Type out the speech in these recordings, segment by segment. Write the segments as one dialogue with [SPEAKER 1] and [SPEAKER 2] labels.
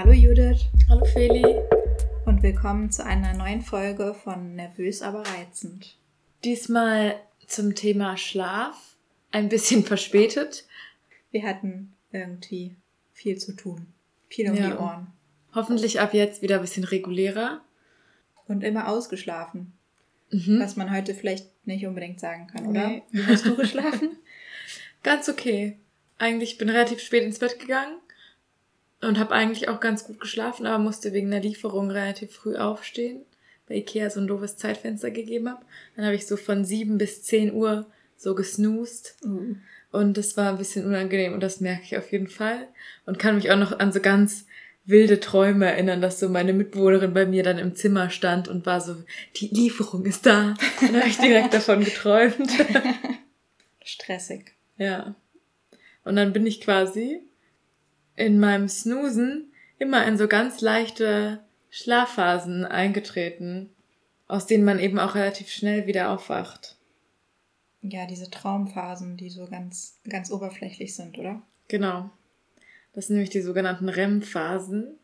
[SPEAKER 1] Hallo Judith
[SPEAKER 2] Hallo Feli.
[SPEAKER 1] und willkommen zu einer neuen Folge von Nervös aber reizend.
[SPEAKER 2] Diesmal zum Thema Schlaf. Ein bisschen verspätet.
[SPEAKER 1] Wir hatten irgendwie viel zu tun, viel um
[SPEAKER 2] Ja.
[SPEAKER 1] die Ohren
[SPEAKER 2] Hoffentlich ab jetzt wieder ein bisschen regulärer.
[SPEAKER 1] und immer ausgeschlafen,
[SPEAKER 2] Mhm.
[SPEAKER 1] was man heute vielleicht nicht unbedingt sagen kann, oder?
[SPEAKER 2] Nee.
[SPEAKER 1] Wie hast du geschlafen?
[SPEAKER 2] Ganz okay. Eigentlich bin relativ spät ins Bett gegangen und habe eigentlich auch ganz gut geschlafen, aber musste wegen der Lieferung relativ früh aufstehen, weil Ikea so ein doofes Zeitfenster gegeben hat. Dann habe ich so von 7 bis 10 Uhr so gesnoost
[SPEAKER 1] Uh,
[SPEAKER 2] und das war ein bisschen unangenehm und das merke ich auf jeden Fall und kann mich auch noch an so ganz wilde Träume erinnern, dass so meine Mitbewohnerin bei mir dann im Zimmer stand und war so, die Lieferung ist da. Und dann habe ich direkt davon geträumt.
[SPEAKER 1] stressig.
[SPEAKER 2] Ja. Und dann bin ich quasi in meinem Snoosen immer in so ganz leichte Schlafphasen eingetreten, aus denen man eben auch relativ schnell wieder aufwacht.
[SPEAKER 1] Ja, diese Traumphasen, die so ganz, ganz oberflächlich sind, oder?
[SPEAKER 2] Genau. Das sind nämlich die sogenannten REM-Phasen.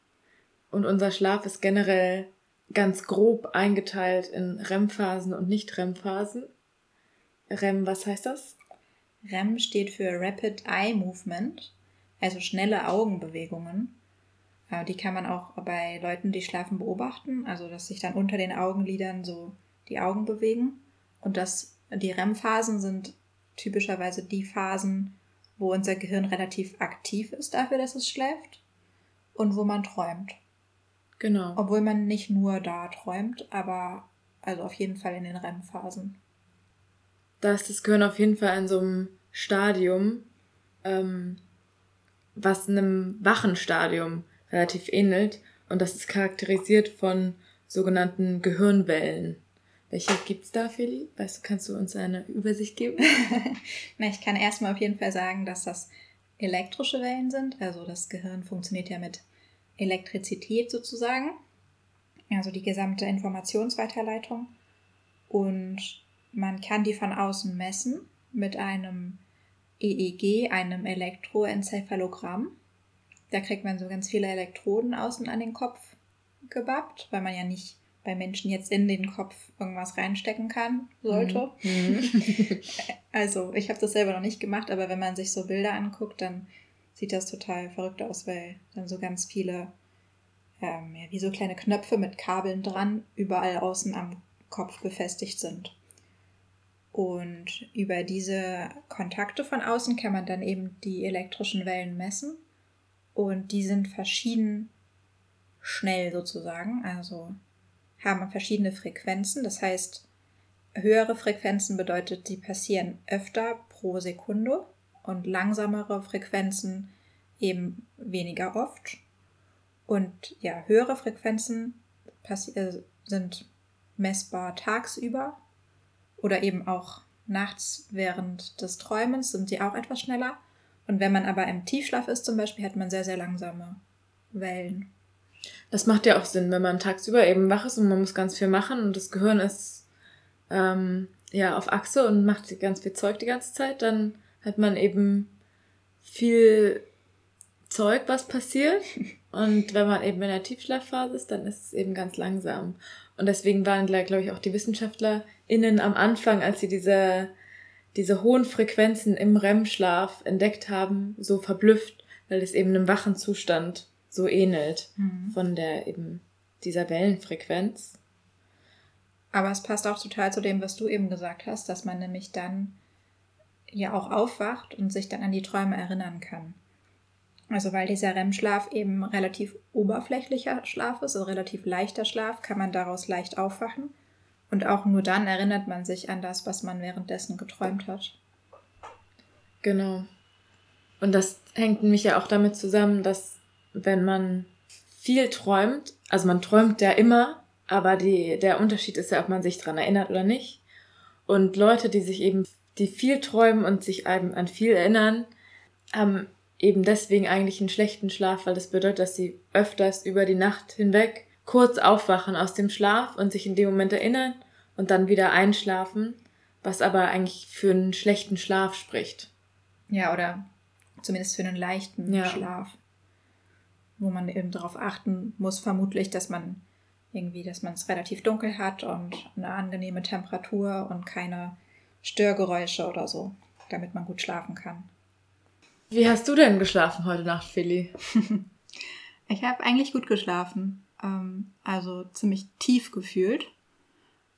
[SPEAKER 2] Und unser Schlaf ist generell ganz grob eingeteilt in REM-Phasen und Nicht-REM-Phasen. REM, was heißt das?
[SPEAKER 1] REM steht für Rapid Eye Movement, also schnelle Augenbewegungen. Äh, Die kann man auch bei Leuten, die schlafen, beobachten, also dass sich dann unter den Augenlidern so die Augen bewegen. Und das, die REM-Phasen sind typischerweise die Phasen, wo unser Gehirn relativ aktiv ist dafür, dass es schläft und wo man träumt.
[SPEAKER 2] Genau.
[SPEAKER 1] Obwohl man nicht nur da träumt, aber also auf jeden Fall in den REM-Phasen.
[SPEAKER 2] da ist das Gehirn auf jeden Fall in so einem Stadium, ähm, was einem wachen Stadium relativ ähnelt. Und das ist charakterisiert von sogenannten Gehirnwellen. Welche gibt's da, Feli? Weißt du, kannst du uns eine Übersicht geben?
[SPEAKER 1] Na, ich kann erstmal auf jeden Fall sagen, dass das elektrische Wellen sind. Also das Gehirn funktioniert ja mit Elektrizität sozusagen. Also die gesamte Informationsweiterleitung. Und man kann die von außen messen mit einem EEG, einem Elektroenzephalogramm. Da kriegt man so ganz viele Elektroden außen an den Kopf gebappt, weil man ja nicht bei Menschen jetzt in den Kopf irgendwas reinstecken kann, sollte.
[SPEAKER 2] Mhm.
[SPEAKER 1] Also, ich habe das selber noch nicht gemacht, aber wenn man sich so Bilder anguckt, dann sieht das total verrückt aus, weil dann so ganz viele, ähm, ja, wie so kleine Knöpfe mit Kabeln dran, überall außen am Kopf befestigt sind. Und über diese Kontakte von außen kann man dann eben die elektrischen Wellen messen. Und die sind verschieden schnell sozusagen, also haben verschiedene Frequenzen. Das heißt, höhere Frequenzen bedeutet, die passieren öfter pro Sekunde und langsamere Frequenzen eben weniger oft. Und ja, höhere Frequenzen äh, sind messbar tagsüber oder eben auch nachts während des Träumens sind sie auch etwas schneller. Und wenn man aber im Tiefschlaf ist zum Beispiel, hat man sehr, sehr langsame Wellen.
[SPEAKER 2] Das macht ja auch Sinn, wenn man tagsüber eben wach ist und man muss ganz viel machen und das Gehirn ist ähm, ja auf Achse und macht ganz viel Zeug die ganze Zeit, dann hat man eben viel Zeug, was passiert. Und wenn man eben in der Tiefschlafphase ist, dann ist es eben ganz langsam. Und deswegen waren, glaube ich, auch die WissenschaftlerInnen am Anfang, als sie diese, diese hohen Frequenzen im REM-Schlaf entdeckt haben, so verblüfft, weil es eben einem wachen Zustand so ähnelt von der eben dieser Wellenfrequenz.
[SPEAKER 1] Aber es passt auch total zu dem, was du eben gesagt hast, dass man nämlich dann ja auch aufwacht und sich dann an die Träume erinnern kann. Also weil dieser REM-Schlaf eben relativ oberflächlicher Schlaf ist, also relativ leichter Schlaf, kann man daraus leicht aufwachen. Und auch nur dann erinnert man sich an das, was man währenddessen geträumt hat.
[SPEAKER 2] Genau. Und das hängt nämlich ja auch damit zusammen, dass wenn man viel träumt, also man träumt ja immer, aber die, der Unterschied ist ja, ob man sich dran erinnert oder nicht. Und Leute, die sich eben, die viel träumen und sich eben an viel erinnern, haben eben deswegen eigentlich einen schlechten Schlaf, weil das bedeutet, dass sie öfters über die Nacht hinweg kurz aufwachen aus dem Schlaf und sich in dem Moment erinnern und dann wieder einschlafen, was aber eigentlich für einen schlechten Schlaf spricht.
[SPEAKER 1] Ja, oder zumindest für einen leichten
[SPEAKER 2] Ja.
[SPEAKER 1] Schlaf. wo man eben darauf achten muss, vermutlich, dass man irgendwie, dass man es relativ dunkel hat und eine angenehme Temperatur und keine Störgeräusche oder so, damit man gut schlafen kann.
[SPEAKER 2] Wie hast du denn geschlafen heute Nacht, Philly?
[SPEAKER 1] ich habe eigentlich gut geschlafen. Ähm, also ziemlich tief gefühlt.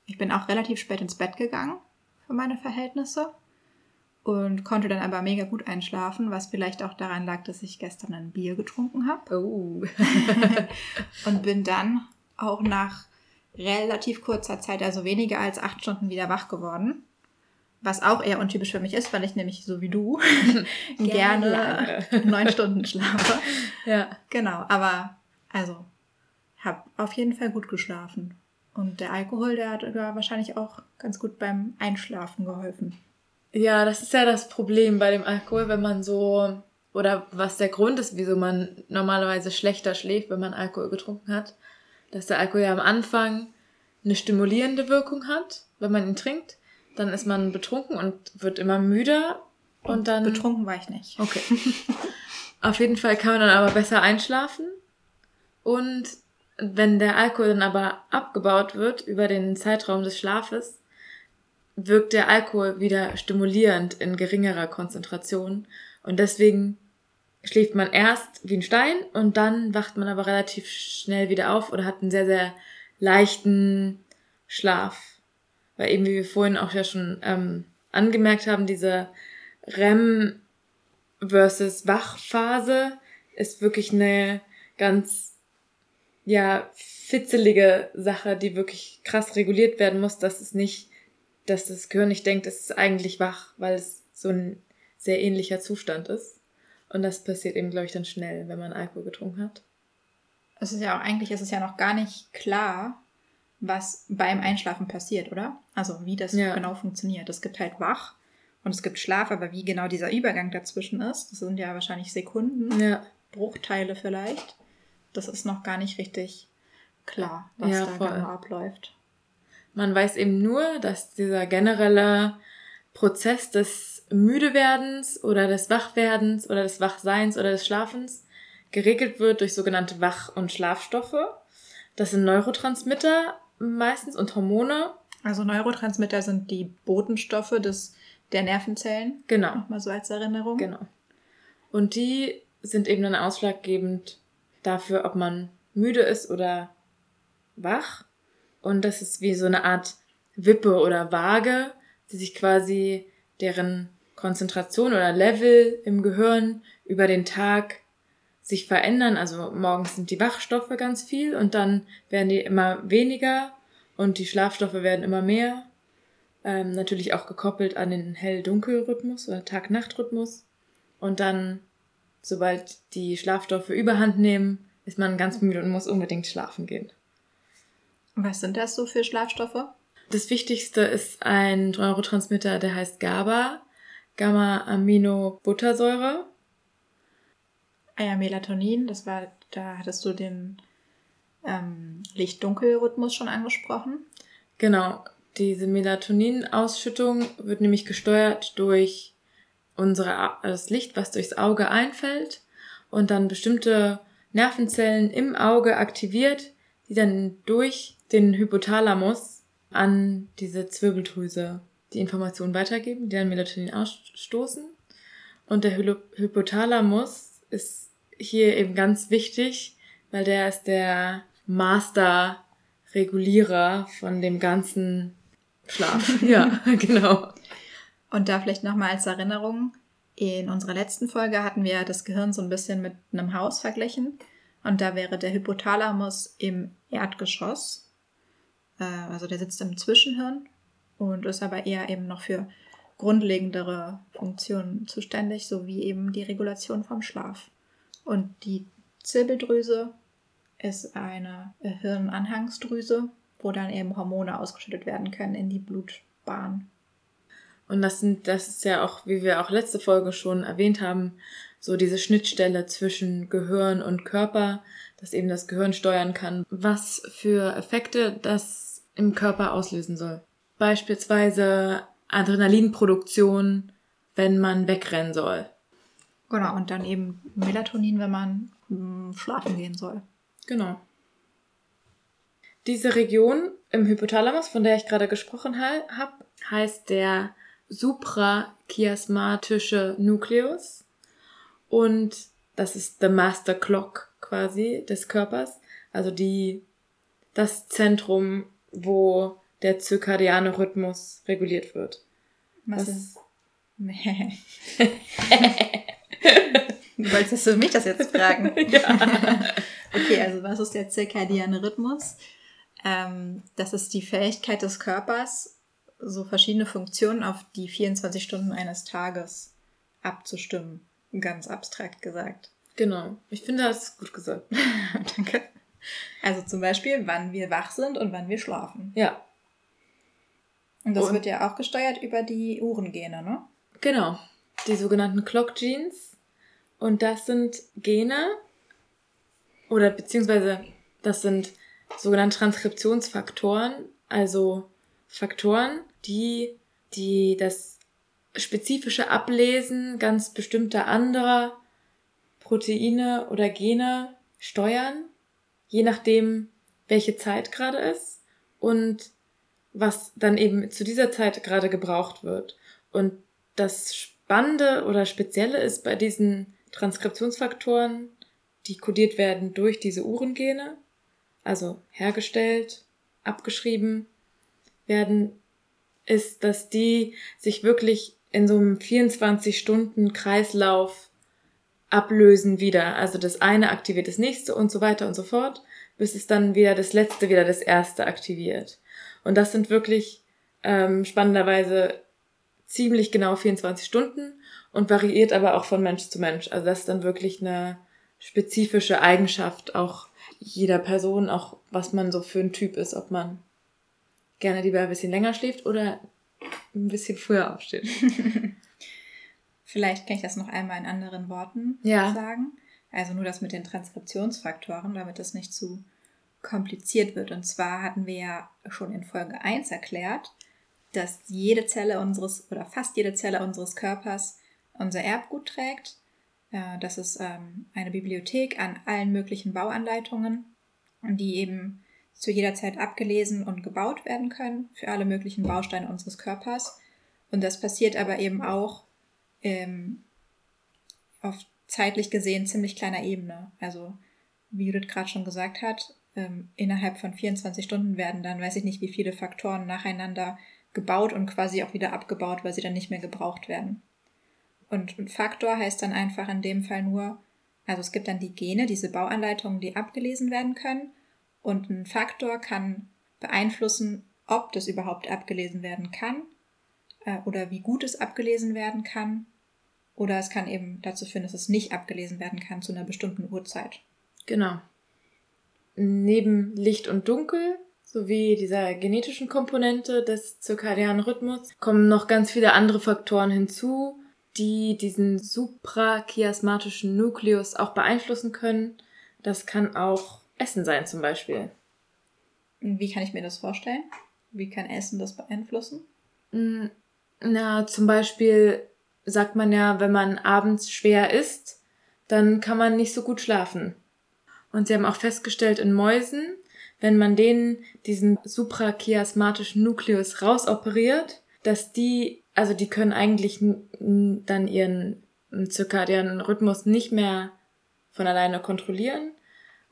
[SPEAKER 1] Ich bin auch relativ spät ins Bett gegangen für meine Verhältnisse und konnte dann aber mega gut einschlafen, was vielleicht auch daran lag, dass ich gestern ein Bier getrunken habe. Oh. und bin dann auch nach relativ kurzer Zeit, also weniger als acht Stunden, wieder wach geworden. Was auch eher untypisch für mich ist, weil ich nämlich so wie du gerne neun Stunden schlafe. Ja. Genau, aber also habe auf jeden Fall gut geschlafen. Und der Alkohol, der hat wahrscheinlich auch ganz gut beim Einschlafen geholfen.
[SPEAKER 2] Ja, das ist ja das Problem bei dem Alkohol, wenn man so, oder was der Grund ist, wieso man normalerweise schlechter schläft, wenn man Alkohol getrunken hat, dass der Alkohol ja am Anfang eine stimulierende Wirkung hat, wenn man ihn trinkt. Dann ist man betrunken und wird immer müder und dann.
[SPEAKER 1] Betrunken war ich nicht.
[SPEAKER 2] Okay. Auf jeden Fall kann man dann aber besser einschlafen. Und wenn der Alkohol dann aber abgebaut wird über den Zeitraum des Schlafes, wirkt der Alkohol wieder stimulierend in geringerer Konzentration. Und deswegen schläft man erst wie ein Stein und dann wacht man aber relativ schnell wieder auf oder hat einen sehr, sehr leichten Schlaf. Weil eben, wie wir vorhin auch ja schon ähm, angemerkt haben, diese REM versus Wachphase ist wirklich eine ganz, ja, fitzelige Sache, die wirklich krass reguliert werden muss, dass es nicht dass das Gehirn nicht denkt, es ist eigentlich wach, weil es so ein sehr ähnlicher Zustand ist. Und das passiert eben, glaube ich, dann schnell, wenn man Alkohol getrunken hat.
[SPEAKER 1] Es ist ja auch, eigentlich ist es ja noch gar nicht klar, was beim Einschlafen passiert, oder? Also wie das ja. genau funktioniert. Es gibt halt wach und es gibt Schlaf, aber wie genau dieser Übergang dazwischen ist, das sind ja wahrscheinlich Sekunden, ja. Bruchteile vielleicht. Das ist noch gar nicht richtig klar, was ja, da voll. genau abläuft.
[SPEAKER 2] Man weiß eben nur, dass dieser generelle Prozess des Müdewerdens oder des Wachwerdens oder des Wachseins oder des Schlafens geregelt wird durch sogenannte Wach- und Schlafstoffe. Das sind Neurotransmitter meistens und Hormone.
[SPEAKER 1] Also Neurotransmitter sind die Botenstoffe des, der Nervenzellen. Genau. Nochmal so als Erinnerung.
[SPEAKER 2] Genau. Und die sind eben dann ausschlaggebend dafür, ob man müde ist oder wach. Und das ist wie so eine Art Wippe oder Waage, die sich quasi deren Konzentration oder Level im Gehirn über den Tag sich verändern. Also morgens sind die Wachstoffe ganz viel und dann werden die immer weniger und die Schlafstoffe werden immer mehr. Ähm, natürlich auch gekoppelt an den Hell-Dunkel-Rhythmus oder Tag-Nacht-Rhythmus. Und dann, sobald die Schlafstoffe überhand nehmen, ist man ganz müde und muss unbedingt schlafen gehen.
[SPEAKER 1] Was sind das so für Schlafstoffe?
[SPEAKER 2] Das wichtigste ist ein Neurotransmitter, der heißt GABA, Gamma-Aminobuttersäure.
[SPEAKER 1] Ah ja, Melatonin, das war, da hattest du den ähm, Licht-Dunkel-Rhythmus schon angesprochen.
[SPEAKER 2] Genau, diese Melatonin-Ausschüttung wird nämlich gesteuert durch unsere, das Licht, was durchs Auge einfällt und dann bestimmte Nervenzellen im Auge aktiviert, die dann durch den Hypothalamus an diese Zwirbeldrüse die Informationen weitergeben, die dann Melatonin ausstoßen. Und der Hy Hypothalamus ist hier eben ganz wichtig, weil der ist der Master-Regulierer von dem ganzen Schlaf. ja, genau.
[SPEAKER 1] Und da vielleicht nochmal als Erinnerung, in unserer letzten Folge hatten wir das Gehirn so ein bisschen mit einem Haus verglichen. Und da wäre der Hypothalamus im Erdgeschoss äh, also der sitzt im Zwischenhirn und ist aber eher eben noch für grundlegendere Funktionen zuständig, sowie eben die Regulation vom Schlaf. Und die Zirbeldrüse ist eine Hirnanhangsdrüse, wo dann eben Hormone ausgeschüttet werden können in die Blutbahn.
[SPEAKER 2] Und das sind, das ist ja auch, wie wir auch letzte Folge schon erwähnt haben, so diese Schnittstelle zwischen Gehirn und Körper, dass eben das Gehirn steuern kann, was für Effekte das im Körper auslösen soll. Beispielsweise Adrenalinproduktion, wenn man wegrennen soll.
[SPEAKER 1] Genau, und dann eben Melatonin, wenn man mh, schlafen gehen soll.
[SPEAKER 2] Genau. Diese Region im Hypothalamus, von der ich gerade gesprochen habe, heißt der suprachiasmatische Nukleus. Und das ist the Master Clock quasi des Körpers. Also die, das Zentrum, wo der zirkadiane Rhythmus reguliert wird. Was, Was ist?
[SPEAKER 1] du wolltest du mich das jetzt fragen? ja. okay, also was ist der zirkadiane Rhythmus? Ähm, das ist die Fähigkeit des Körpers, so verschiedene Funktionen auf die 24 Stunden eines Tages abzustimmen. Ganz abstrakt gesagt.
[SPEAKER 2] Genau. Ich finde, das ist gut gesagt.
[SPEAKER 1] Danke. Also zum Beispiel, wann wir wach sind und wann wir schlafen.
[SPEAKER 2] Ja.
[SPEAKER 1] Und das und wird ja auch gesteuert über die Uhrengene, ne?
[SPEAKER 2] Genau. Die sogenannten Clock Genes. Und das sind Gene, oder beziehungsweise das sind sogenannte Transkriptionsfaktoren, also Faktoren, die, die das spezifische Ablesen ganz bestimmter anderer Proteine oder Gene steuern, je nachdem, welche Zeit gerade ist und was dann eben zu dieser Zeit gerade gebraucht wird. Und das Spannende oder Spezielle ist bei diesen Transkriptionsfaktoren, die kodiert werden durch diese Uhrengene, also hergestellt, abgeschrieben werden, ist, dass die sich wirklich in so einem 24-Stunden-Kreislauf ablösen wieder. Also das eine aktiviert das nächste und so weiter und so fort, bis es dann wieder das letzte wieder das erste aktiviert. Und das sind wirklich ähm, spannenderweise ziemlich genau 24 Stunden und variiert aber auch von Mensch zu Mensch. Also das ist dann wirklich eine spezifische Eigenschaft auch jeder Person, auch was man so für ein Typ ist, ob man gerne lieber ein bisschen länger schläft oder ein bisschen früher aufsteht.
[SPEAKER 1] Vielleicht kann ich das noch einmal in anderen Worten ja. sagen. Also nur das mit den Transkriptionsfaktoren, damit das nicht zu kompliziert wird. Und zwar hatten wir ja schon in Folge 1 erklärt, dass jede Zelle unseres oder fast jede Zelle unseres Körpers unser Erbgut trägt. Das ist ähm, eine Bibliothek an allen möglichen Bauanleitungen, die eben zu jeder Zeit abgelesen und gebaut werden können für alle möglichen Bausteine unseres Körpers. Und das passiert aber eben auch ähm, auf zeitlich gesehen ziemlich kleiner Ebene. Also, wie Judith gerade schon gesagt hat, ähm, innerhalb von 24 Stunden werden dann, weiß ich nicht, wie viele Faktoren nacheinander gebaut und quasi auch wieder abgebaut, weil sie dann nicht mehr gebraucht werden. Und Faktor heißt dann einfach in dem Fall nur, also es gibt dann die Gene, diese Bauanleitungen, die abgelesen werden können. Und ein Faktor kann beeinflussen, ob das überhaupt abgelesen werden kann äh, oder wie gut es abgelesen werden kann. Oder es kann eben dazu führen, dass es nicht abgelesen werden kann zu einer bestimmten Uhrzeit.
[SPEAKER 2] Genau. Neben Licht und Dunkel sowie dieser genetischen Komponente des zirkadianen Rhythmus kommen noch ganz viele andere Faktoren hinzu, die diesen suprachiasmatischen Nukleus auch beeinflussen können. Das kann auch Essen sein zum Beispiel.
[SPEAKER 1] Wie kann ich mir das vorstellen? Wie kann Essen das beeinflussen?
[SPEAKER 2] Mm, na, zum Beispiel sagt man ja, wenn man abends schwer isst, dann kann man nicht so gut schlafen. Und sie haben auch festgestellt in Mäusen, wenn man denen diesen suprachiasmatischen Nukleus rausoperiert, dass die, also die können eigentlich dann ihren zirkadianen Rhythmus nicht mehr von alleine kontrollieren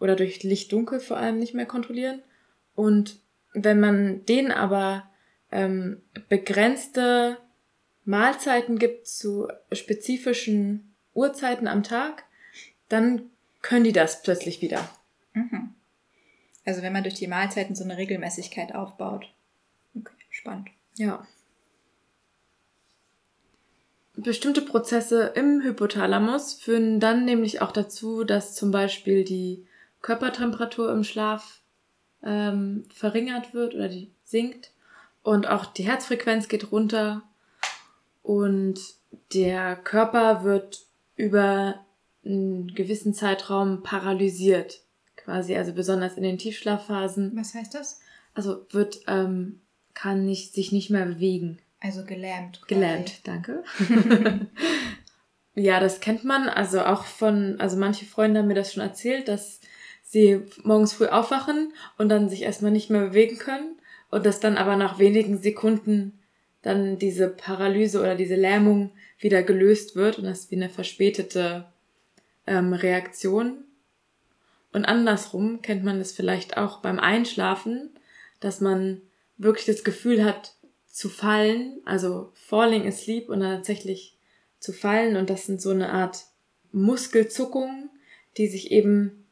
[SPEAKER 2] oder durch Licht-Dunkel vor allem nicht mehr kontrollieren. Und wenn man denen aber ähm, begrenzte Mahlzeiten gibt zu spezifischen Uhrzeiten am Tag, dann können die das plötzlich wieder.
[SPEAKER 1] Mhm. Also wenn man durch die Mahlzeiten so eine Regelmäßigkeit aufbaut. Okay, spannend.
[SPEAKER 2] Ja. Bestimmte Prozesse im Hypothalamus führen dann nämlich auch dazu, dass zum Beispiel die Körpertemperatur im Schlaf ähm, verringert wird oder die sinkt und auch die Herzfrequenz geht runter und der Körper wird über einen gewissen Zeitraum paralysiert, quasi, also besonders in den Tiefschlafphasen.
[SPEAKER 1] Was heißt das?
[SPEAKER 2] Also wird, ähm, kann nicht, sich nicht mehr bewegen.
[SPEAKER 1] Also gelähmt.
[SPEAKER 2] Quasi. Gelähmt, danke. Ja, das kennt man. Also auch von, also manche Freunde haben mir das schon erzählt, dass sie morgens früh aufwachen und dann sich erstmal nicht mehr bewegen können und dass dann aber nach wenigen Sekunden dann diese Paralyse oder diese Lähmung wieder gelöst wird und das ist wie eine verspätete ähm, Reaktion. Und andersrum kennt man es vielleicht auch beim Einschlafen, dass man wirklich das Gefühl hat zu fallen, also falling asleep und dann tatsächlich zu fallen und das sind so eine Art Muskelzuckungen, die sich eben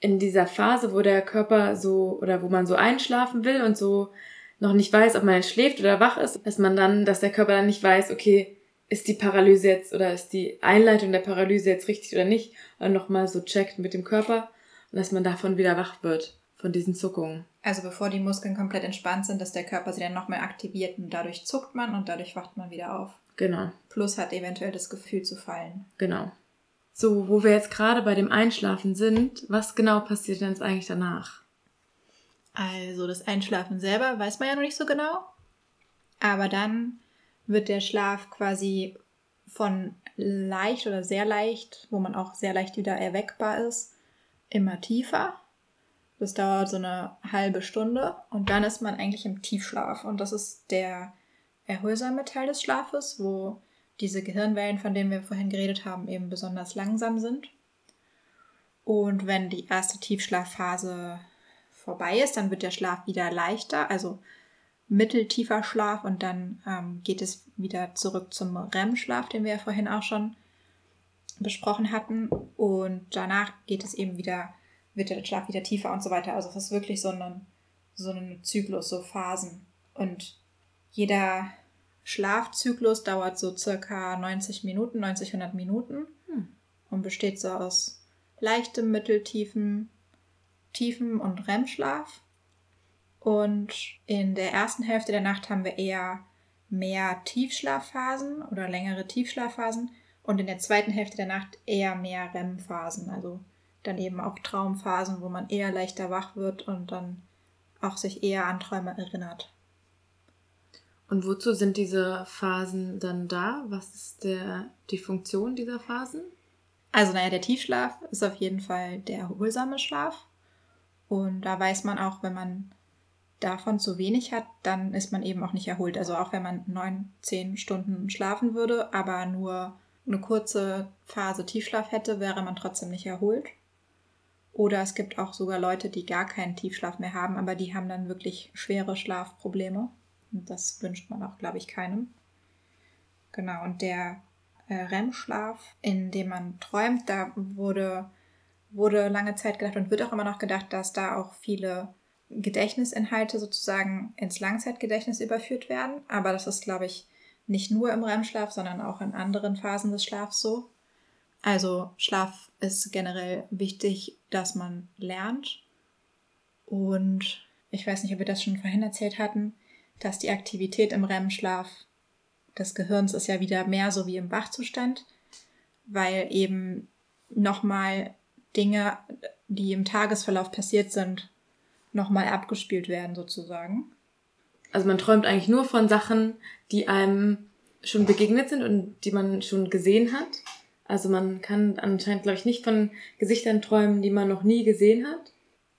[SPEAKER 2] in dieser Phase, wo der Körper so oder wo man so einschlafen will und so noch nicht weiß, ob man jetzt schläft oder wach ist, dass man dann, dass der Körper dann nicht weiß, okay, ist die Paralyse jetzt oder ist die Einleitung der Paralyse jetzt richtig oder nicht und nochmal so checkt mit dem Körper und dass man davon wieder wach wird, von diesen Zuckungen.
[SPEAKER 1] Also bevor die Muskeln komplett entspannt sind, dass der Körper sie dann nochmal aktiviert und dadurch zuckt man und dadurch wacht man wieder auf. Genau. Plus hat eventuell das Gefühl zu fallen.
[SPEAKER 2] Genau. So, wo wir jetzt gerade bei dem Einschlafen sind, was genau passiert denn jetzt eigentlich danach?
[SPEAKER 1] Also das Einschlafen selber weiß man ja noch nicht so genau. Aber dann wird der Schlaf quasi von leicht oder sehr leicht, wo man auch sehr leicht wieder erweckbar ist, immer tiefer. Das dauert so eine halbe Stunde und dann ist man eigentlich im Tiefschlaf. Und das ist der erholsame Teil des Schlafes, wo diese Gehirnwellen, von denen wir vorhin geredet haben, eben besonders langsam sind. Und wenn die erste Tiefschlafphase vorbei ist, dann wird der Schlaf wieder leichter, also mitteltiefer Schlaf und dann ähm, geht es wieder zurück zum REM-Schlaf, den wir ja vorhin auch schon besprochen hatten. Und danach geht es eben wieder, wird der Schlaf wieder tiefer und so weiter. Also es ist wirklich so ein, so ein Zyklus, so Phasen. Und jeder Schlafzyklus dauert so circa 90 Minuten, 90, 100 Minuten hm. und besteht so aus leichtem, mitteltiefen, tiefen und REM-Schlaf. Und in der ersten Hälfte der Nacht haben wir eher mehr Tiefschlafphasen oder längere Tiefschlafphasen und in der zweiten Hälfte der Nacht eher mehr REM-Phasen, also dann eben auch Traumphasen, wo man eher leichter wach wird und dann auch sich eher an Träume erinnert.
[SPEAKER 2] Und wozu sind diese Phasen dann da? Was ist der, die Funktion dieser Phasen?
[SPEAKER 1] Also, naja, der Tiefschlaf ist auf jeden Fall der erholsame Schlaf. Und da weiß man auch, wenn man davon zu wenig hat, dann ist man eben auch nicht erholt. Also auch wenn man neun, zehn Stunden schlafen würde, aber nur eine kurze Phase Tiefschlaf hätte, wäre man trotzdem nicht erholt. Oder es gibt auch sogar Leute, die gar keinen Tiefschlaf mehr haben, aber die haben dann wirklich schwere Schlafprobleme. Das wünscht man auch, glaube ich, keinem. Genau, und der äh, REM-Schlaf, in dem man träumt, da wurde, wurde lange Zeit gedacht und wird auch immer noch gedacht, dass da auch viele Gedächtnisinhalte sozusagen ins Langzeitgedächtnis überführt werden. Aber das ist, glaube ich, nicht nur im REM-Schlaf, sondern auch in anderen Phasen des Schlafs so. Also Schlaf ist generell wichtig, dass man lernt. Und ich weiß nicht, ob wir das schon vorhin erzählt hatten, dass die Aktivität im REM-Schlaf des Gehirns ist ja wieder mehr so wie im Wachzustand, weil eben nochmal Dinge, die im Tagesverlauf passiert sind, nochmal abgespielt werden sozusagen.
[SPEAKER 2] Also man träumt eigentlich nur von Sachen, die einem schon begegnet sind und die man schon gesehen hat. Also man kann anscheinend, glaube ich, nicht von Gesichtern träumen, die man noch nie gesehen hat.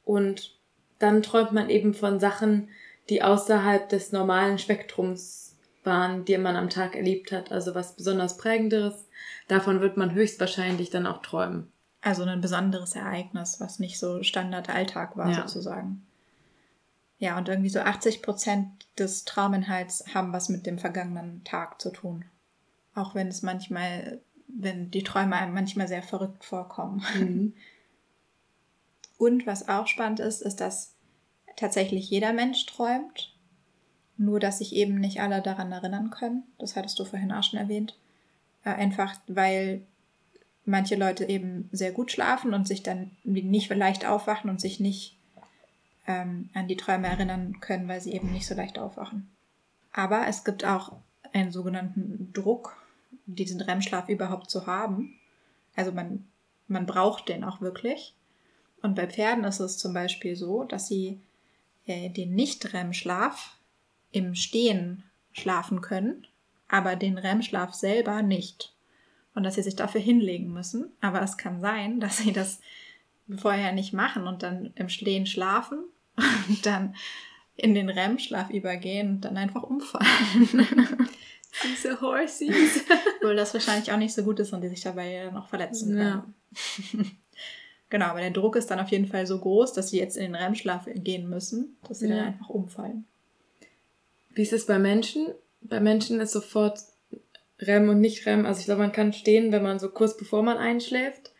[SPEAKER 2] Und dann träumt man eben von Sachen, die außerhalb des normalen Spektrums waren, die man am Tag erlebt hat. Also was besonders prägenderes. Davon wird man höchstwahrscheinlich dann auch träumen.
[SPEAKER 1] Also ein besonderes Ereignis, was nicht so Standardalltag war, ja. sozusagen. Ja, und irgendwie so 80 Prozent des Trauminhalts haben was mit dem vergangenen Tag zu tun. Auch wenn es manchmal, wenn die Träume einem manchmal sehr verrückt vorkommen. Mhm. Und was auch spannend ist, ist, dass tatsächlich jeder Mensch träumt. Nur, dass sich eben nicht alle daran erinnern können. Das hattest du vorhin auch schon erwähnt. Äh, einfach, weil manche Leute eben sehr gut schlafen und sich dann nicht leicht aufwachen und sich nicht ähm, an die Träume erinnern können, weil sie eben nicht so leicht aufwachen. Aber es gibt auch einen sogenannten Druck, diesen REM-Schlaf überhaupt zu haben. Also man, man braucht den auch wirklich. Und bei Pferden ist es zum Beispiel so, dass sie äh, den Nicht-REM-Schlaf im Stehen schlafen können, aber den REM-Schlaf selber nicht. und dass sie sich dafür hinlegen müssen. Aber es kann sein, dass sie das vorher nicht machen und dann im Stehen schlafen und dann in den REM-Schlaf übergehen und dann einfach umfallen.
[SPEAKER 2] Diese Horsies.
[SPEAKER 1] Obwohl das wahrscheinlich auch nicht so gut ist und die sich dabei noch verletzen können. Ja. Genau, aber der Druck ist dann auf jeden Fall so groß, dass sie jetzt in den REM-Schlaf gehen müssen, dass sie ja. dann einfach umfallen.
[SPEAKER 2] Wie ist es bei Menschen? Bei Menschen ist sofort REM und nicht REM. Also ich glaube, man kann stehen, wenn man so kurz bevor man einschläft.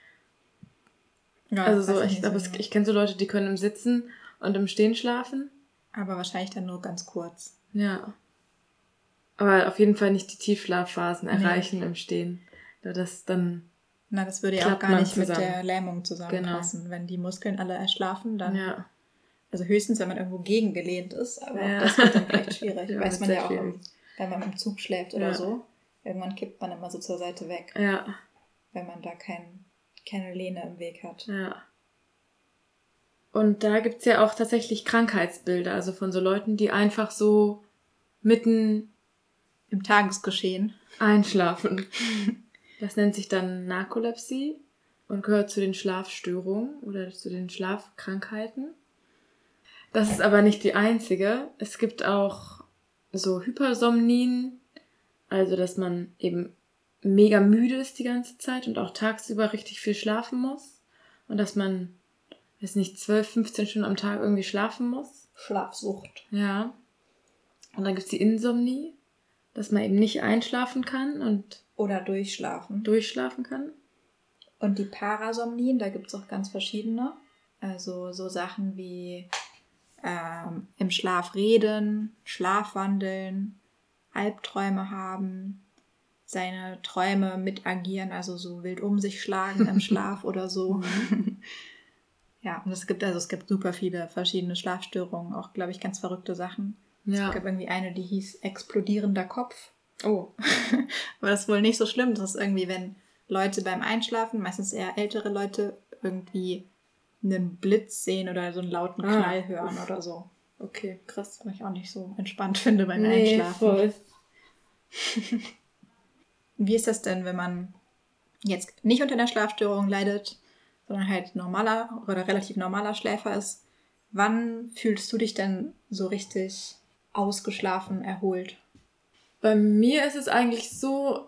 [SPEAKER 2] Ja, also so, ich glaube, ich kenne so Leute, die können im Sitzen und im Stehen schlafen.
[SPEAKER 1] Aber wahrscheinlich dann nur ganz kurz.
[SPEAKER 2] Ja. Aber auf jeden Fall nicht die Tiefschlafphasen erreichen nee. im Stehen. Da das dann.
[SPEAKER 1] Na, das würde ja auch gar nicht zusammen. mit der Lähmung zusammenpassen. Genau. Wenn die Muskeln alle erschlafen, dann. Ja. Also höchstens, wenn man irgendwo gegengelehnt ist, aber ja. das wird dann vielleicht schwierig. ja, Weiß man ja auch, im, wenn man im Zug schläft oder so. Irgendwann kippt man immer so zur Seite weg. Ja. Wenn man da kein, keine Lehne im Weg hat.
[SPEAKER 2] Ja. Und da gibt es ja auch tatsächlich Krankheitsbilder, also von so Leuten, die einfach so mitten
[SPEAKER 1] im Tagesgeschehen
[SPEAKER 2] einschlafen. Das nennt sich dann Narkolepsie und gehört zu den Schlafstörungen oder zu den Schlafkrankheiten. Das ist aber nicht die einzige. Es gibt auch so Hypersomnien, also dass man eben mega müde ist die ganze Zeit und auch tagsüber richtig viel schlafen muss und dass man weiß nicht, 12, 15 Stunden am Tag irgendwie schlafen muss.
[SPEAKER 1] Schlafsucht.
[SPEAKER 2] Ja. Und dann gibt es die Insomnie, dass man eben nicht einschlafen kann und.
[SPEAKER 1] Oder durchschlafen.
[SPEAKER 2] Durchschlafen kann.
[SPEAKER 1] Und die Parasomnien, da gibt es auch ganz verschiedene. Also so Sachen wie ähm, im Schlaf reden, Schlafwandeln, Albträume haben, seine Träume mitagieren, also so wild um sich schlagen im Schlaf oder so. Mhm. Ja, und es gibt also es gibt super viele verschiedene Schlafstörungen, auch glaube ich ganz verrückte Sachen. Ja. Es gab irgendwie eine, die hieß explodierender Kopf. Oh. Aber das ist wohl nicht so schlimm. Das ist irgendwie, wenn Leute beim Einschlafen, meistens eher ältere Leute, irgendwie einen Blitz sehen oder so einen lauten ah. Knall hören oder so.
[SPEAKER 2] Okay, krass.
[SPEAKER 1] Was ich auch nicht so entspannt finde beim nee, Einschlafen. Voll. Wie ist das denn, wenn man jetzt nicht unter einer Schlafstörung leidet, sondern halt normaler oder relativ normaler Schläfer ist, wann fühlst du dich denn so richtig ausgeschlafen, erholt?
[SPEAKER 2] Bei mir ist es eigentlich so,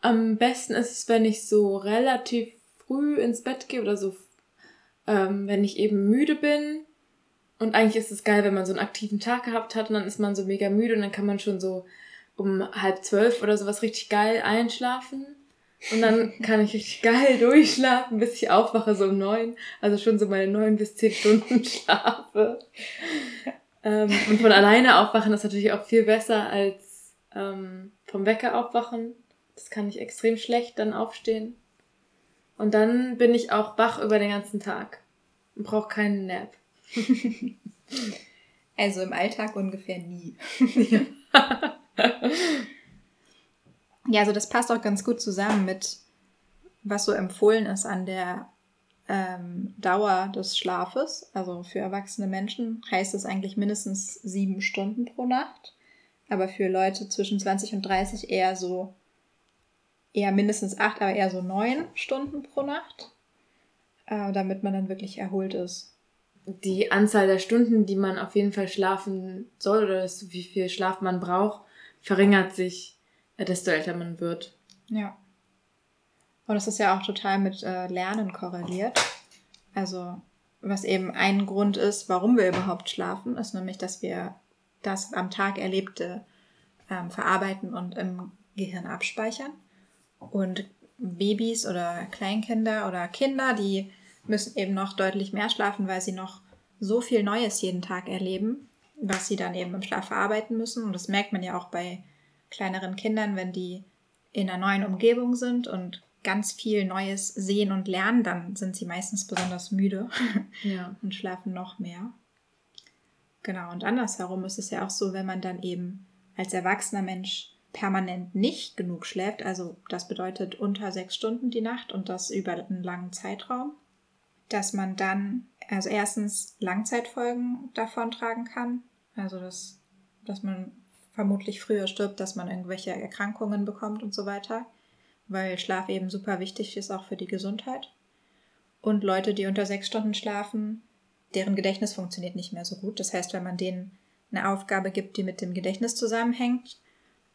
[SPEAKER 2] am besten ist es, wenn ich so relativ früh ins Bett gehe oder so, ähm, wenn ich eben müde bin. Und eigentlich ist es geil, wenn man so einen aktiven Tag gehabt hat und dann ist man so mega müde und dann kann man schon so um halb zwölf oder sowas richtig geil einschlafen. Und dann kann ich richtig geil durchschlafen, bis ich aufwache, so um neun. Also schon so meine neun bis zehn Stunden schlafe. Ähm, und von alleine aufwachen ist natürlich auch viel besser als ähm, vom Wecker aufwachen. Das kann ich extrem schlecht dann aufstehen. Und dann bin ich auch wach über den ganzen Tag und brauche keinen Nap.
[SPEAKER 1] also im Alltag ungefähr nie. Ja, also das passt auch ganz gut zusammen mit, was so empfohlen ist an der ähm, Dauer des Schlafes. Also für erwachsene Menschen heißt es eigentlich mindestens sieben Stunden pro Nacht. Aber für Leute zwischen 20 und 30 eher so, eher mindestens acht, aber eher so neun Stunden pro Nacht. Äh, damit man dann wirklich erholt ist.
[SPEAKER 2] Die Anzahl der Stunden, die man auf jeden Fall schlafen soll oder wie viel Schlaf man braucht, verringert sich desto älter man wird.
[SPEAKER 1] Ja. Und es ist ja auch total mit äh, Lernen korreliert. Also, was eben ein Grund ist, warum wir überhaupt schlafen, ist nämlich, dass wir das am Tag Erlebte ähm, verarbeiten und im Gehirn abspeichern. Und Babys oder Kleinkinder oder Kinder, die müssen eben noch deutlich mehr schlafen, weil sie noch so viel Neues jeden Tag erleben, was sie dann eben im Schlaf verarbeiten müssen. Und das merkt man ja auch bei kleineren Kindern, wenn die in einer neuen Umgebung sind und ganz viel Neues sehen und lernen, dann sind sie meistens besonders müde ja. und schlafen noch mehr. Genau, und andersherum ist es ja auch so, wenn man dann eben als erwachsener Mensch permanent nicht genug schläft, also das bedeutet unter sechs Stunden die Nacht und das über einen langen Zeitraum, dass man dann also erstens Langzeitfolgen davontragen kann, also dass, dass man vermutlich früher stirbt, dass man irgendwelche Erkrankungen bekommt und so weiter. weil Schlaf eben super wichtig ist auch für die Gesundheit. Und Leute, die unter sechs Stunden schlafen, deren Gedächtnis funktioniert nicht mehr so gut. Das heißt, wenn man denen eine Aufgabe gibt, die mit dem Gedächtnis zusammenhängt,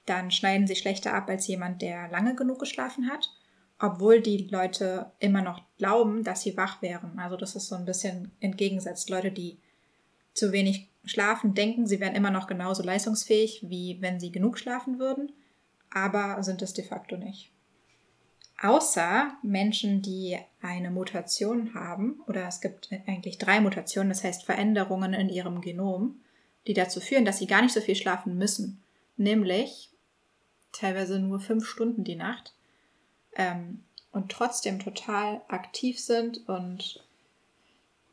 [SPEAKER 1] dann schneiden sie schlechter ab als jemand, der lange genug geschlafen hat, obwohl die Leute immer noch glauben, dass sie wach wären. Also das ist so ein bisschen entgegensetzt. Leute, die zu wenig schlafen, denken, sie wären immer noch genauso leistungsfähig, wie wenn sie genug schlafen würden, aber sind es de facto nicht. Außer Menschen, die eine Mutation haben, oder es gibt eigentlich drei Mutationen, das heißt Veränderungen in ihrem Genom, die dazu führen, dass sie gar nicht so viel schlafen müssen. Nämlich teilweise nur fünf Stunden die Nacht ähm, und trotzdem total aktiv sind und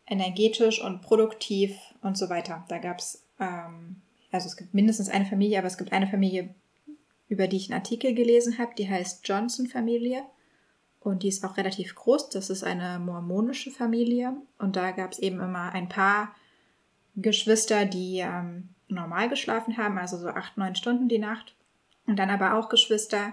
[SPEAKER 1] energetisch und produktiv und so weiter. Da gab es, ähm, also es gibt mindestens eine Familie, aber es gibt eine Familie, über die ich einen Artikel gelesen habe, die heißt Johnson-Familie. Und die ist auch relativ groß. Das ist eine mormonische Familie. Und da gab es eben immer ein paar Geschwister, die ähm, normal geschlafen haben, also so acht, neun Stunden die Nacht. Und dann aber auch Geschwister,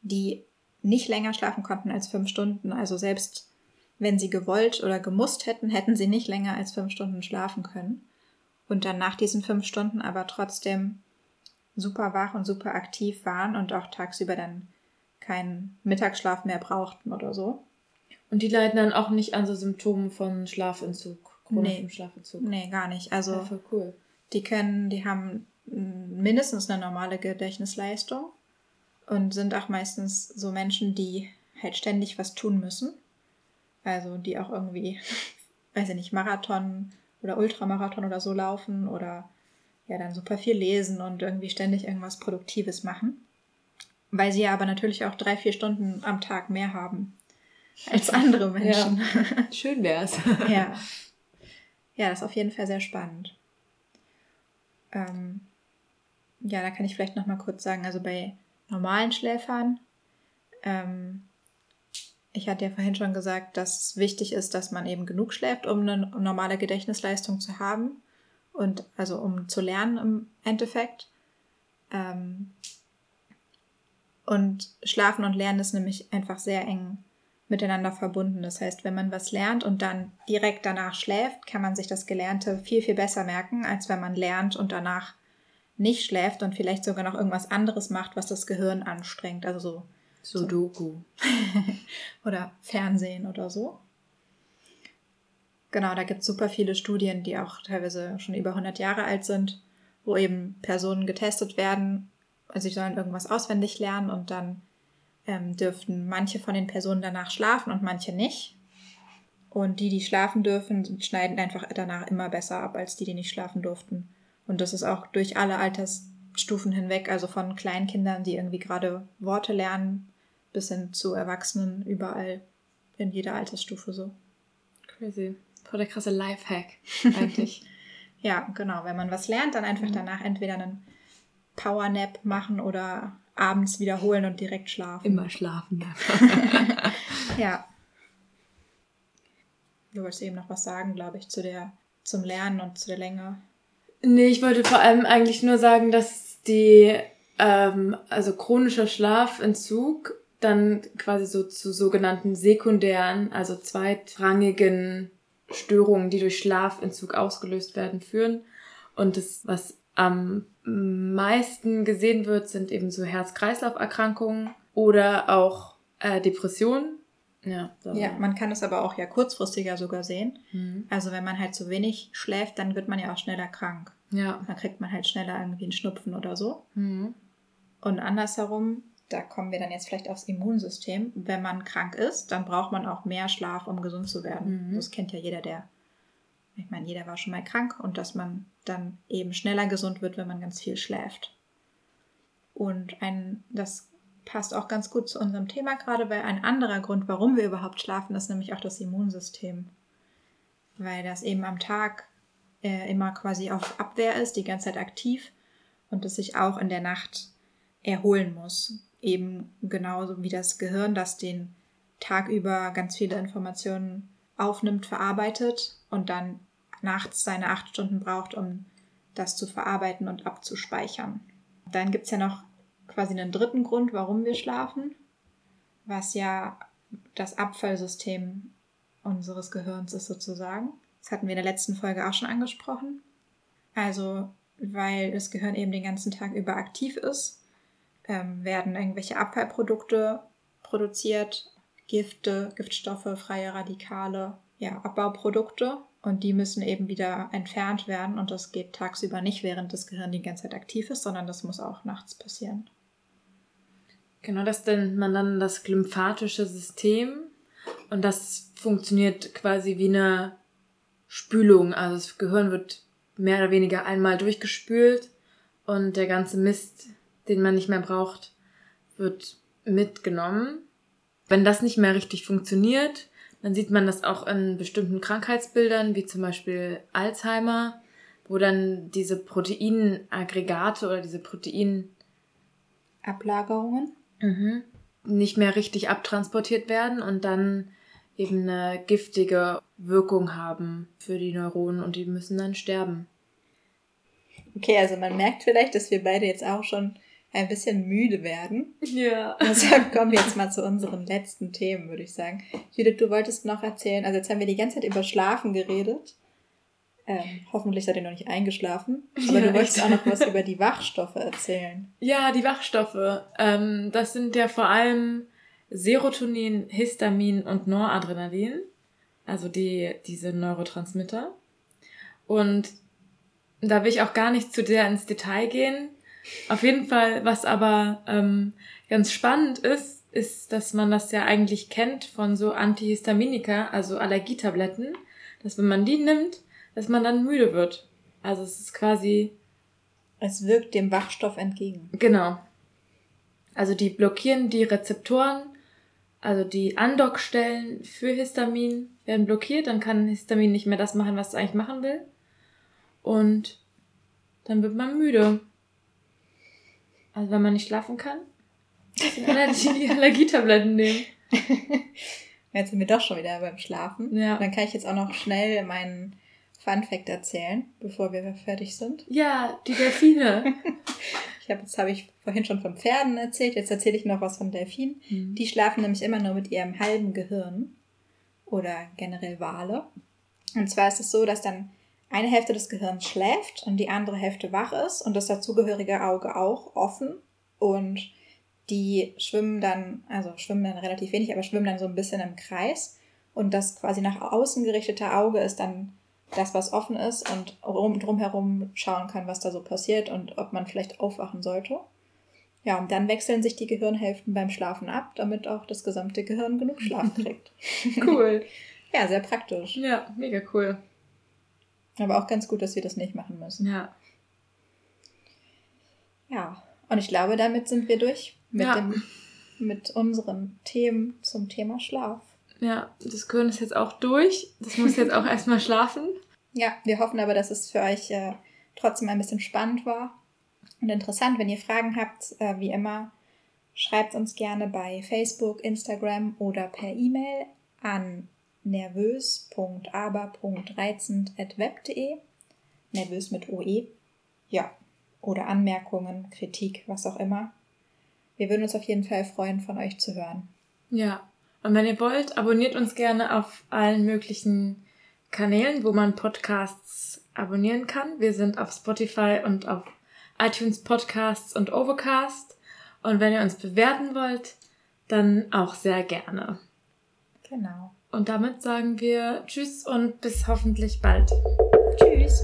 [SPEAKER 1] die nicht länger schlafen konnten als fünf Stunden. Also selbst wenn sie gewollt oder gemusst hätten, hätten sie nicht länger als fünf Stunden schlafen können. Und dann nach diesen fünf Stunden aber trotzdem super wach und super aktiv waren und auch tagsüber dann keinen Mittagsschlaf mehr brauchten oder so.
[SPEAKER 2] Und die leiden dann auch nicht an so Symptomen von Schlafentzug, chronischem
[SPEAKER 1] nee. Schlafentzug? Nee, gar nicht. Also ja, voll cool. die können, die haben mindestens eine normale Gedächtnisleistung und sind auch meistens so Menschen, die halt ständig was tun müssen. Also die auch irgendwie, weiß ich nicht, Marathon oder Ultramarathon oder so laufen oder ja dann super viel lesen und irgendwie ständig irgendwas Produktives machen. Weil sie ja aber natürlich auch drei, vier Stunden am Tag mehr haben als andere Menschen.
[SPEAKER 2] Ja. Schön wär's.
[SPEAKER 1] ja. Ja, das ist auf jeden Fall sehr spannend. Ähm, ja, da kann ich vielleicht noch mal kurz sagen, also bei normalen Schläfern ähm, ich hatte ja vorhin schon gesagt, dass es wichtig ist, dass man eben genug schläft, um eine normale Gedächtnisleistung zu haben und also um zu lernen im Endeffekt. Ähm, und Schlafen und Lernen ist nämlich einfach sehr eng miteinander verbunden. Das heißt, wenn man was lernt und dann direkt danach schläft, kann man sich das Gelernte viel, viel besser merken, als wenn man lernt und danach nicht schläft und vielleicht sogar noch irgendwas anderes macht, was das Gehirn anstrengt. Also so
[SPEAKER 2] Sudoku.
[SPEAKER 1] oder Fernsehen oder so. Genau, da gibt es super viele Studien, die auch teilweise schon über 100 Jahre alt sind, wo eben Personen getestet werden. Also sie sollen irgendwas auswendig lernen und dann ähm, dürften manche von den Personen danach schlafen und manche nicht. Und die, die schlafen dürfen, schneiden einfach danach immer besser ab als die, die nicht schlafen durften. Und das ist auch durch alle Altersstufen hinweg, also von Kleinkindern, die irgendwie gerade Worte lernen, bis hin zu Erwachsenen überall in jeder Altersstufe so.
[SPEAKER 2] Crazy. Voll der krasse Lifehack eigentlich.
[SPEAKER 1] ja, genau. Wenn man was lernt, dann einfach mhm. danach entweder einen Powernap machen oder abends wiederholen und direkt schlafen.
[SPEAKER 2] Immer schlafen.
[SPEAKER 1] ja. Du wolltest eben noch was sagen, glaube ich, zu der, zum Lernen und zu der Länge.
[SPEAKER 2] Nee, ich wollte vor allem eigentlich nur sagen, dass die, ähm, also chronischer Schlafentzug dann quasi so zu sogenannten sekundären, also zweitrangigen Störungen, die durch Schlafentzug ausgelöst werden, führen. Und das, was am meisten gesehen wird, sind eben so Herz-Kreislauf-Erkrankungen oder auch äh, Depressionen.
[SPEAKER 1] Ja, so. ja, man kann es aber auch ja kurzfristiger sogar sehen. Mhm. Also wenn man halt zu wenig schläft, dann wird man ja auch schneller krank. Ja. Dann kriegt man halt schneller irgendwie einen Schnupfen oder so. Mhm. Und andersherum da kommen wir dann jetzt vielleicht aufs Immunsystem. Wenn man krank ist, dann braucht man auch mehr Schlaf, um gesund zu werden. Mhm. Das kennt ja jeder, der, ich meine, jeder war schon mal krank und dass man dann eben schneller gesund wird, wenn man ganz viel schläft. Und ein, das passt auch ganz gut zu unserem Thema gerade, weil ein anderer Grund, warum wir überhaupt schlafen, ist nämlich auch das Immunsystem. Weil das eben am Tag äh, immer quasi auf Abwehr ist, die ganze Zeit aktiv und es sich auch in der Nacht erholen muss eben genauso wie das Gehirn, das den Tag über ganz viele Informationen aufnimmt, verarbeitet und dann nachts seine acht Stunden braucht, um das zu verarbeiten und abzuspeichern. Dann gibt es ja noch quasi einen dritten Grund, warum wir schlafen. was ja das Abfallsystem unseres Gehirns ist sozusagen. Das hatten wir in der letzten Folge auch schon angesprochen. Also, weil das Gehirn eben den ganzen Tag über aktiv ist, ähm, werden irgendwelche Abfallprodukte produziert, Gifte, Giftstoffe, freie Radikale, ja, Abbauprodukte und die müssen eben wieder entfernt werden und das geht tagsüber nicht, während das Gehirn die ganze Zeit aktiv ist, sondern das muss auch nachts passieren.
[SPEAKER 2] Genau, das nennt man dann das glymphatische System und das funktioniert quasi wie eine Spülung. Also das Gehirn wird mehr oder weniger einmal durchgespült und der ganze Mist, den man nicht mehr braucht, wird mitgenommen. Wenn das nicht mehr richtig funktioniert, dann sieht man das auch in bestimmten Krankheitsbildern, wie zum Beispiel Alzheimer, wo dann diese Proteinaggregate oder diese Proteinablagerungen mhm. nicht mehr richtig abtransportiert werden und dann eben eine giftige Wirkung haben für die Neuronen und die müssen dann sterben.
[SPEAKER 1] Okay, also man merkt vielleicht, dass wir beide jetzt auch schon ein bisschen müde werden. Ja. Deshalb kommen wir jetzt mal zu unseren letzten Themen, würde ich sagen. Judith, du wolltest noch erzählen, also jetzt haben wir die ganze Zeit über Schlafen geredet. Ähm, hoffentlich seid ihr noch nicht eingeschlafen. Aber ja, du wolltest echt. auch noch was über die Wachstoffe erzählen.
[SPEAKER 2] Ja, die Wachstoffe. Ähm, das sind ja vor allem Serotonin, Histamin und Noradrenalin. Also die, diese Neurotransmitter. Und da will ich auch gar nicht zu sehr ins Detail gehen. Auf jeden Fall, was aber ähm, ganz spannend ist, ist, dass man das ja eigentlich kennt von so Antihistaminika, also Allergietabletten, dass wenn man die nimmt, dass man dann müde wird. Also es ist quasi.
[SPEAKER 1] Es wirkt dem Wachstoff entgegen.
[SPEAKER 2] Genau. Also die blockieren die Rezeptoren, also die Andockstellen für Histamin werden blockiert, dann kann Histamin nicht mehr das machen, was es eigentlich machen will. Und dann wird man müde. Also wenn man nicht schlafen kann, dann die
[SPEAKER 1] Allergietabletten nehmen. Jetzt sind wir doch schon wieder beim Schlafen. Ja. Dann kann ich jetzt auch noch schnell meinen Fun Fact erzählen, bevor wir fertig sind.
[SPEAKER 2] Ja, die Delfine.
[SPEAKER 1] ich habe jetzt habe ich vorhin schon von Pferden erzählt, jetzt erzähle ich noch was von Delfinen. Mhm. Die schlafen nämlich immer nur mit ihrem halben Gehirn oder generell Wale. Und zwar ist es so, dass dann eine Hälfte des Gehirns schläft und die andere Hälfte wach ist und das dazugehörige Auge auch offen und die schwimmen dann, also schwimmen dann relativ wenig, aber schwimmen dann so ein bisschen im Kreis und das quasi nach außen gerichtete Auge ist dann das, was offen ist und rum, drumherum schauen kann, was da so passiert und ob man vielleicht aufwachen sollte. Ja, und dann wechseln sich die Gehirnhälften beim Schlafen ab, damit auch das gesamte Gehirn genug Schlaf kriegt. cool. ja, sehr praktisch.
[SPEAKER 2] Ja, mega cool.
[SPEAKER 1] Aber auch ganz gut, dass wir das nicht machen müssen. Ja. Ja, und ich glaube, damit sind wir durch mit, ja. dem, mit unseren Themen zum Thema Schlaf.
[SPEAKER 2] Ja, das Gehirn ist jetzt auch durch. Das muss jetzt auch erstmal schlafen.
[SPEAKER 1] Ja, wir hoffen aber, dass es für euch äh, trotzdem ein bisschen spannend war und interessant. Wenn ihr Fragen habt, äh, wie immer, schreibt uns gerne bei Facebook, Instagram oder per E-Mail an nervös.aber.reizend.web.de. Nervös mit OE. Ja. Oder Anmerkungen, Kritik, was auch immer. Wir würden uns auf jeden Fall freuen, von euch zu hören.
[SPEAKER 2] Ja. Und wenn ihr wollt, abonniert uns gerne auf allen möglichen Kanälen, wo man Podcasts abonnieren kann. Wir sind auf Spotify und auf iTunes Podcasts und Overcast. Und wenn ihr uns bewerten wollt, dann auch sehr gerne. Genau. Und damit sagen wir Tschüss und bis hoffentlich bald. Tschüss.